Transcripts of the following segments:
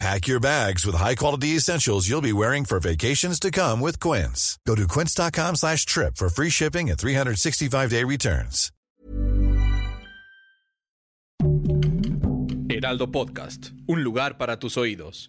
Pack your bags with high-quality essentials you'll be wearing for vacations to come with Quince. Go to quince.com slash trip for free shipping and 365-day returns. Heraldo Podcast, un lugar para tus oídos.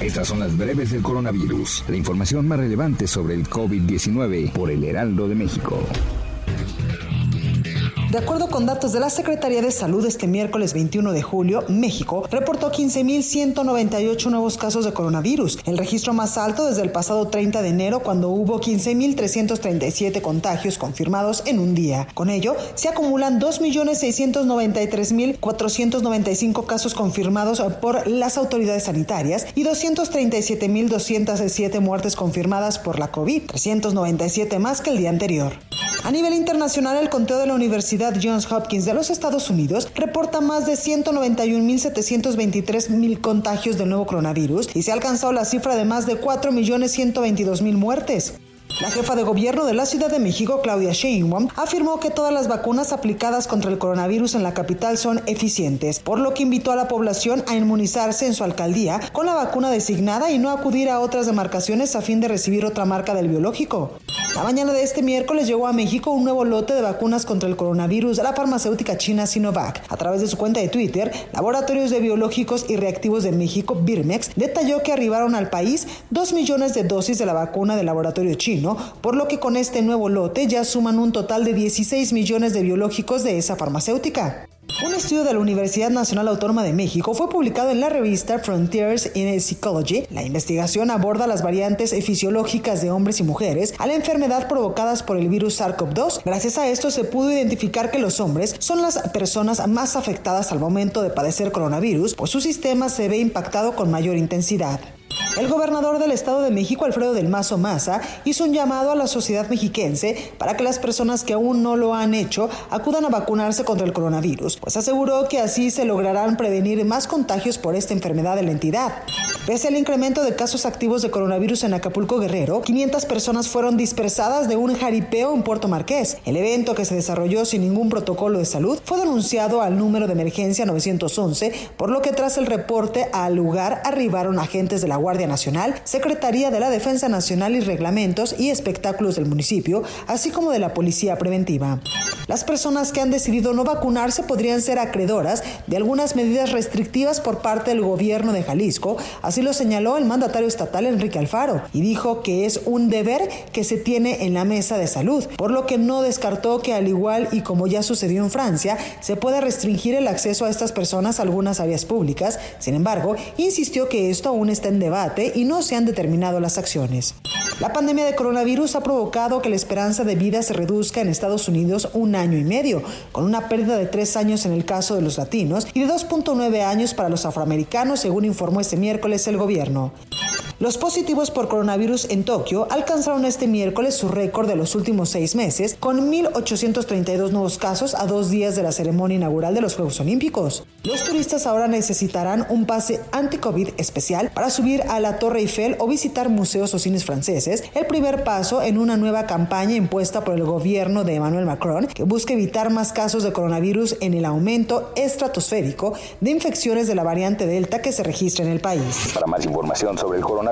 Estas son las breves del coronavirus, la información más relevante sobre el COVID-19 por el Heraldo de México. De acuerdo con datos de la Secretaría de Salud, este miércoles 21 de julio, México reportó 15.198 nuevos casos de coronavirus, el registro más alto desde el pasado 30 de enero, cuando hubo 15.337 contagios confirmados en un día. Con ello, se acumulan 2.693.495 casos confirmados por las autoridades sanitarias y 237.207 muertes confirmadas por la COVID, 397 más que el día anterior. A nivel internacional, el conteo de la Universidad Johns Hopkins de los Estados Unidos reporta más de 191.723.000 contagios del nuevo coronavirus y se ha alcanzado la cifra de más de 4.122.000 muertes. La jefa de gobierno de la Ciudad de México, Claudia Sheinbaum, afirmó que todas las vacunas aplicadas contra el coronavirus en la capital son eficientes, por lo que invitó a la población a inmunizarse en su alcaldía con la vacuna designada y no acudir a otras demarcaciones a fin de recibir otra marca del biológico. La mañana de este miércoles llegó a México un nuevo lote de vacunas contra el coronavirus de la farmacéutica china Sinovac. A través de su cuenta de Twitter, Laboratorios de Biológicos y Reactivos de México, Birmex, detalló que arribaron al país 2 millones de dosis de la vacuna del laboratorio chino, por lo que con este nuevo lote ya suman un total de 16 millones de biológicos de esa farmacéutica. Un estudio de la Universidad Nacional Autónoma de México fue publicado en la revista Frontiers in Psychology. La investigación aborda las variantes fisiológicas de hombres y mujeres a la enfermedad provocadas por el virus SARS-CoV-2. Gracias a esto se pudo identificar que los hombres son las personas más afectadas al momento de padecer coronavirus, pues su sistema se ve impactado con mayor intensidad. El gobernador del Estado de México, Alfredo del Mazo Maza, hizo un llamado a la sociedad mexiquense para que las personas que aún no lo han hecho acudan a vacunarse contra el coronavirus, pues aseguró que así se lograrán prevenir más contagios por esta enfermedad de la entidad. Pese al incremento de casos activos de coronavirus en Acapulco Guerrero, 500 personas fueron dispersadas de un jaripeo en Puerto Marqués. El evento, que se desarrolló sin ningún protocolo de salud, fue denunciado al número de emergencia 911, por lo que tras el reporte al lugar arribaron agentes de la Guardia Nacional, Secretaría de la Defensa Nacional y Reglamentos y Espectáculos del municipio, así como de la Policía Preventiva. Las personas que han decidido no vacunarse podrían ser acreedoras de algunas medidas restrictivas por parte del gobierno de Jalisco, así lo señaló el mandatario estatal Enrique Alfaro, y dijo que es un deber que se tiene en la mesa de salud, por lo que no descartó que al igual y como ya sucedió en Francia, se pueda restringir el acceso a estas personas a algunas áreas públicas. Sin embargo, insistió que esto aún está en debate y no se han determinado las acciones. La pandemia de coronavirus ha provocado que la esperanza de vida se reduzca en Estados Unidos un año y medio, con una pérdida de tres años en el caso de los latinos y de 2.9 años para los afroamericanos, según informó este miércoles el gobierno. Los positivos por coronavirus en Tokio alcanzaron este miércoles su récord de los últimos seis meses, con 1.832 nuevos casos a dos días de la ceremonia inaugural de los Juegos Olímpicos. Los turistas ahora necesitarán un pase anti-COVID especial para subir a la Torre Eiffel o visitar museos o cines franceses, el primer paso en una nueva campaña impuesta por el gobierno de Emmanuel Macron que busca evitar más casos de coronavirus en el aumento estratosférico de infecciones de la variante Delta que se registra en el país. Para más información sobre el coronavirus,